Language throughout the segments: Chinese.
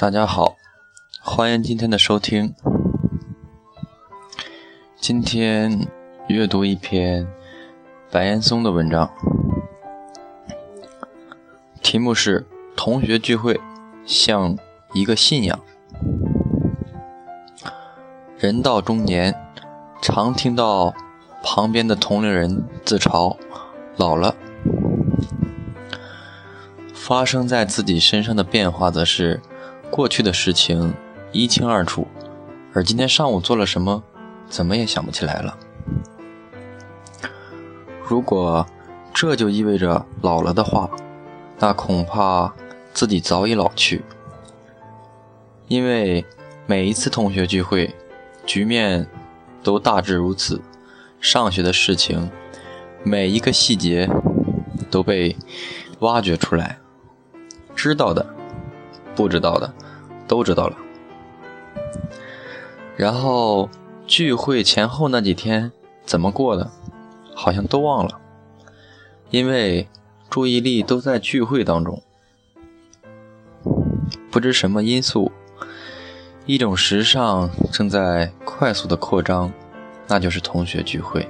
大家好，欢迎今天的收听。今天阅读一篇白岩松的文章，题目是《同学聚会像一个信仰》。人到中年，常听到旁边的同龄人自嘲：“老了。”发生在自己身上的变化，则是过去的事情一清二楚，而今天上午做了什么，怎么也想不起来了。如果这就意味着老了的话，那恐怕自己早已老去。因为每一次同学聚会，局面都大致如此：上学的事情，每一个细节都被挖掘出来。知道的，不知道的，都知道了。然后聚会前后那几天怎么过的，好像都忘了，因为注意力都在聚会当中。不知什么因素，一种时尚正在快速的扩张，那就是同学聚会。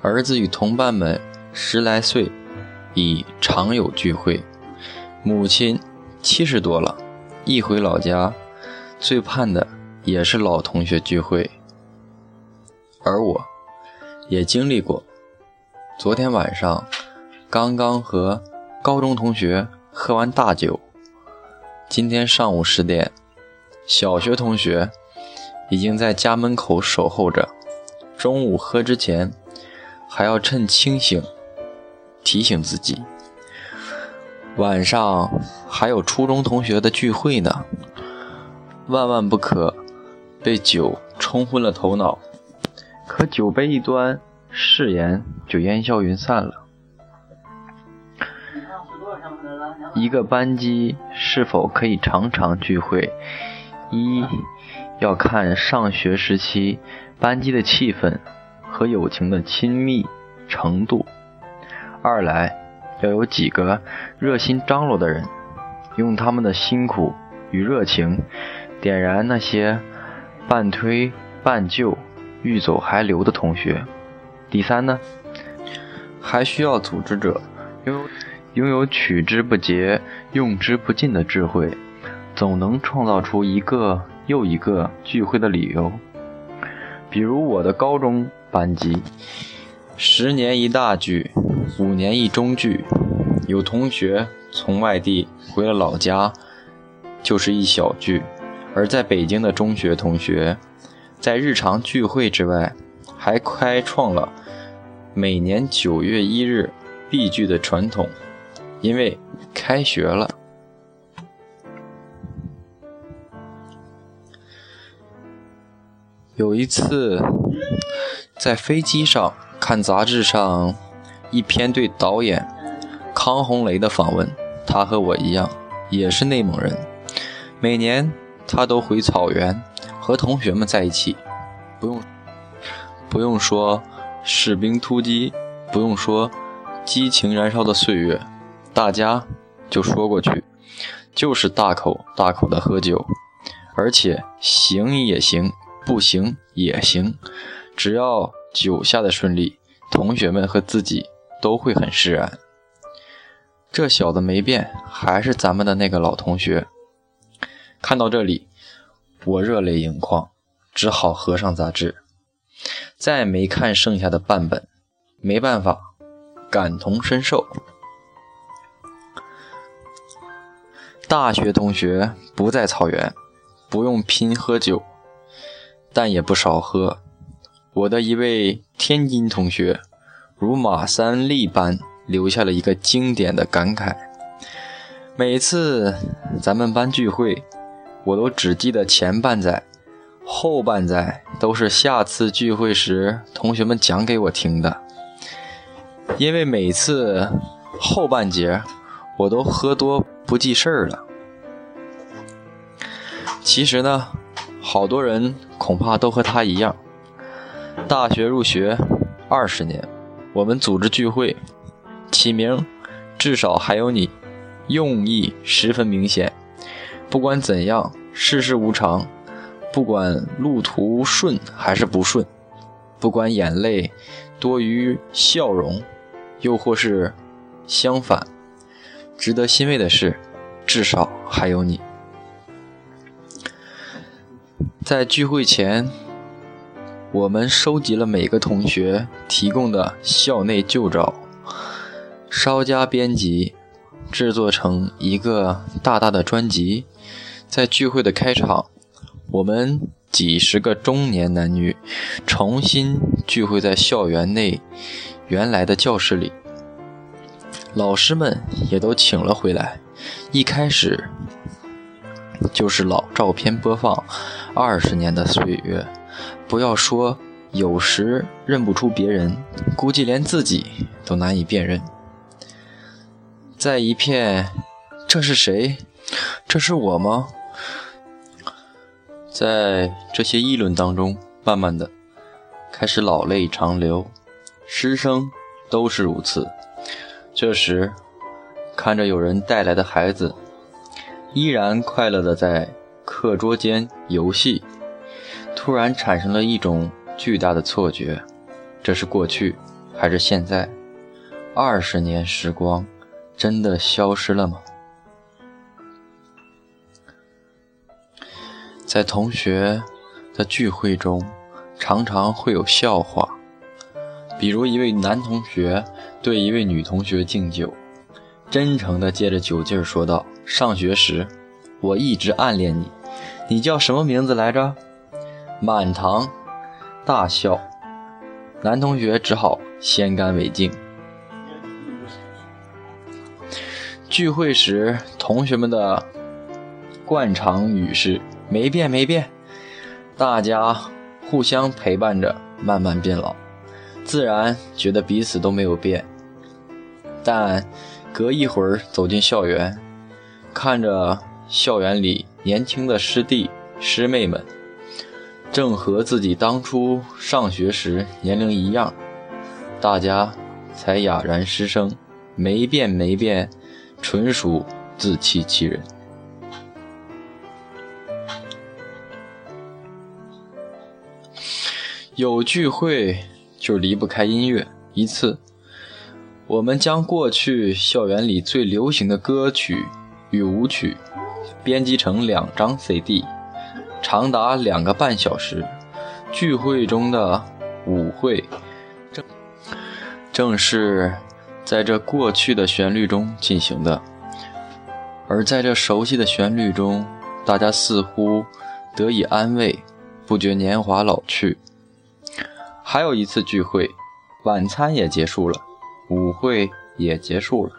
儿子与同伴们十来岁，已常有聚会。母亲七十多了，一回老家，最盼的也是老同学聚会。而我，也经历过。昨天晚上，刚刚和高中同学喝完大酒。今天上午十点，小学同学已经在家门口守候着。中午喝之前，还要趁清醒提醒自己。晚上还有初中同学的聚会呢，万万不可被酒冲昏了头脑。可酒杯一端，誓言就烟消云散了。一个班级是否可以常常聚会，一要看上学时期班级的气氛和友情的亲密程度；二来。要有几个热心张罗的人，用他们的辛苦与热情点燃那些半推半就、欲走还留的同学。第三呢，还需要组织者拥有拥有取之不竭、用之不尽的智慧，总能创造出一个又一个聚会的理由。比如我的高中班级，十年一大聚。五年一中聚，有同学从外地回了老家，就是一小聚；而在北京的中学同学，在日常聚会之外，还开创了每年九月一日必聚的传统，因为开学了。有一次，在飞机上看杂志上。一篇对导演康洪雷的访问，他和我一样，也是内蒙人。每年他都回草原和同学们在一起，不用不用说士兵突击，不用说激情燃烧的岁月，大家就说过去，就是大口大口的喝酒，而且行也行，不行也行，只要酒下的顺利，同学们和自己。都会很释然。这小子没变，还是咱们的那个老同学。看到这里，我热泪盈眶，只好合上杂志，再没看剩下的半本。没办法，感同身受。大学同学不在草原，不用拼喝酒，但也不少喝。我的一位天津同学。如马三立般留下了一个经典的感慨。每次咱们班聚会，我都只记得前半载，后半载都是下次聚会时同学们讲给我听的。因为每次后半节我都喝多不记事儿了。其实呢，好多人恐怕都和他一样，大学入学二十年。我们组织聚会，起名至少还有你，用意十分明显。不管怎样，世事无常，不管路途顺还是不顺，不管眼泪多于笑容，又或是相反，值得欣慰的是，至少还有你。在聚会前，我们收集了每个同学提供的校内旧照，稍加编辑，制作成一个大大的专辑。在聚会的开场，我们几十个中年男女重新聚会在校园内原来的教室里，老师们也都请了回来。一开始就是老照片播放，二十年的岁月，不要说有时认不出别人，估计连自己都难以辨认。在一片“这是谁？这是我吗？”在这些议论当中，慢慢的开始老泪长流，师生都是如此。这时，看着有人带来的孩子，依然快乐的在课桌间游戏，突然产生了一种巨大的错觉：这是过去还是现在？二十年时光真的消失了吗？在同学的聚会中，常常会有笑话，比如一位男同学对一位女同学敬酒，真诚地借着酒劲儿说道：“上学时，我一直暗恋你，你叫什么名字来着？”满堂大笑，男同学只好先干为敬。聚会时，同学们的惯常语是。没变没变，大家互相陪伴着慢慢变老，自然觉得彼此都没有变。但隔一会儿走进校园，看着校园里年轻的师弟师妹们，正和自己当初上学时年龄一样，大家才哑然失声。没变没变，纯属自欺欺人。有聚会就离不开音乐。一次，我们将过去校园里最流行的歌曲与舞曲编辑成两张 CD，长达两个半小时。聚会中的舞会正正是在这过去的旋律中进行的，而在这熟悉的旋律中，大家似乎得以安慰，不觉年华老去。还有一次聚会，晚餐也结束了，舞会也结束了，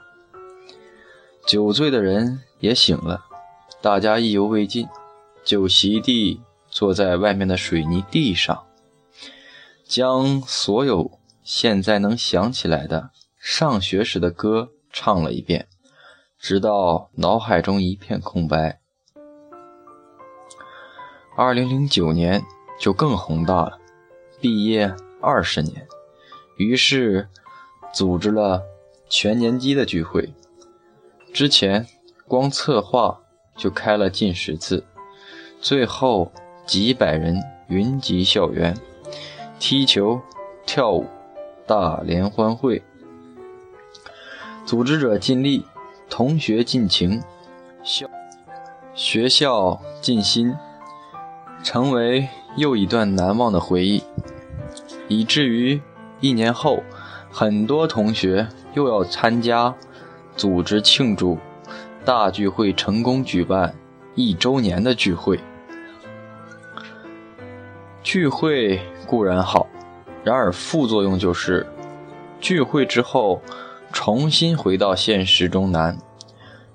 酒醉的人也醒了，大家意犹未尽，酒席地坐在外面的水泥地上，将所有现在能想起来的上学时的歌唱了一遍，直到脑海中一片空白。二零零九年就更宏大了。毕业二十年，于是组织了全年级的聚会。之前光策划就开了近十次，最后几百人云集校园，踢球、跳舞、大联欢会。组织者尽力，同学尽情，校学校尽心，成为又一段难忘的回忆。以至于一年后，很多同学又要参加组织庆祝大聚会成功举办一周年的聚会。聚会固然好，然而副作用就是聚会之后重新回到现实中难，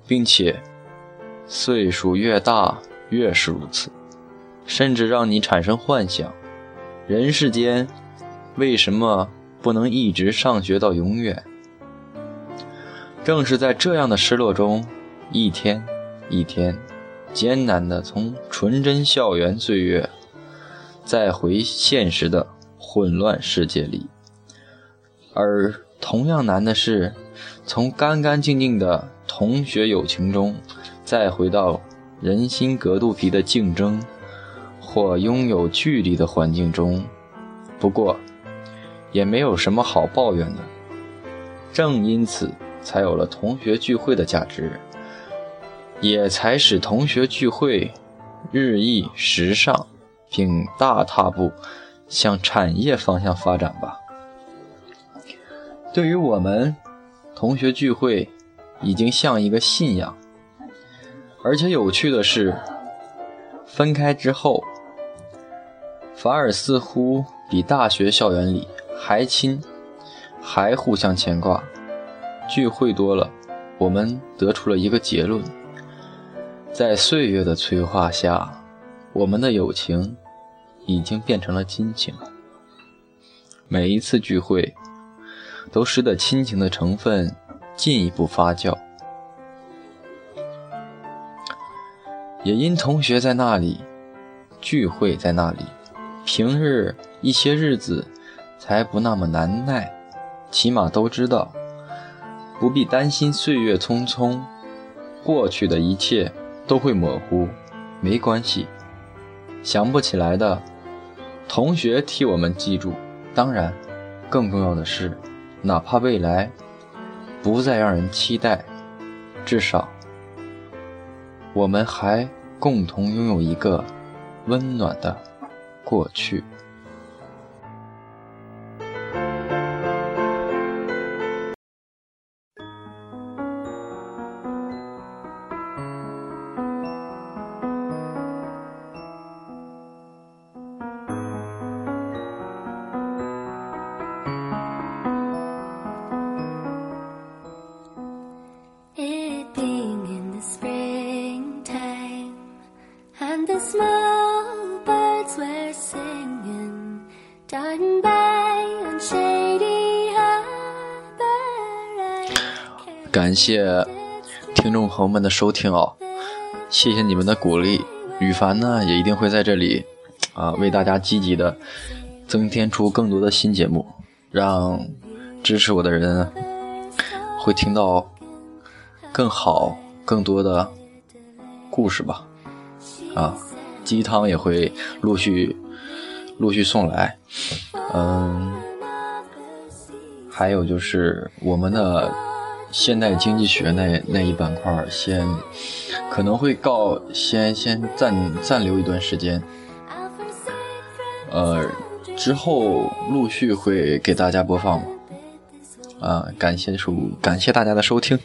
并且岁数越大越是如此，甚至让你产生幻想：人世间。为什么不能一直上学到永远？正是在这样的失落中，一天一天艰难地从纯真校园岁月再回现实的混乱世界里，而同样难的是，从干干净净的同学友情中再回到人心隔肚皮的竞争，或拥有距离的环境中。不过，也没有什么好抱怨的。正因此，才有了同学聚会的价值，也才使同学聚会日益时尚，并大踏步向产业方向发展吧。对于我们，同学聚会已经像一个信仰。而且有趣的是，分开之后，反而似乎比大学校园里还亲，还互相牵挂。聚会多了，我们得出了一个结论：在岁月的催化下，我们的友情已经变成了亲情。每一次聚会，都使得亲情的成分进一步发酵。也因同学在那里，聚会在那里，平日一些日子才不那么难耐。起码都知道，不必担心岁月匆匆，过去的一切都会模糊，没关系。想不起来的，同学替我们记住。当然，更重要的是，哪怕未来不再让人期待，至少我们还。共同拥有一个温暖的过去。感谢听众朋友们的收听哦，谢谢你们的鼓励。羽凡呢也一定会在这里啊为大家积极的增添出更多的新节目，让支持我的人会听到更好更多的故事吧。啊，鸡汤也会陆续陆续送来。嗯，还有就是我们的。现代经济学那那一板块先可能会告先先暂暂留一段时间，呃，之后陆续会给大家播放。啊，感谢收感谢大家的收听。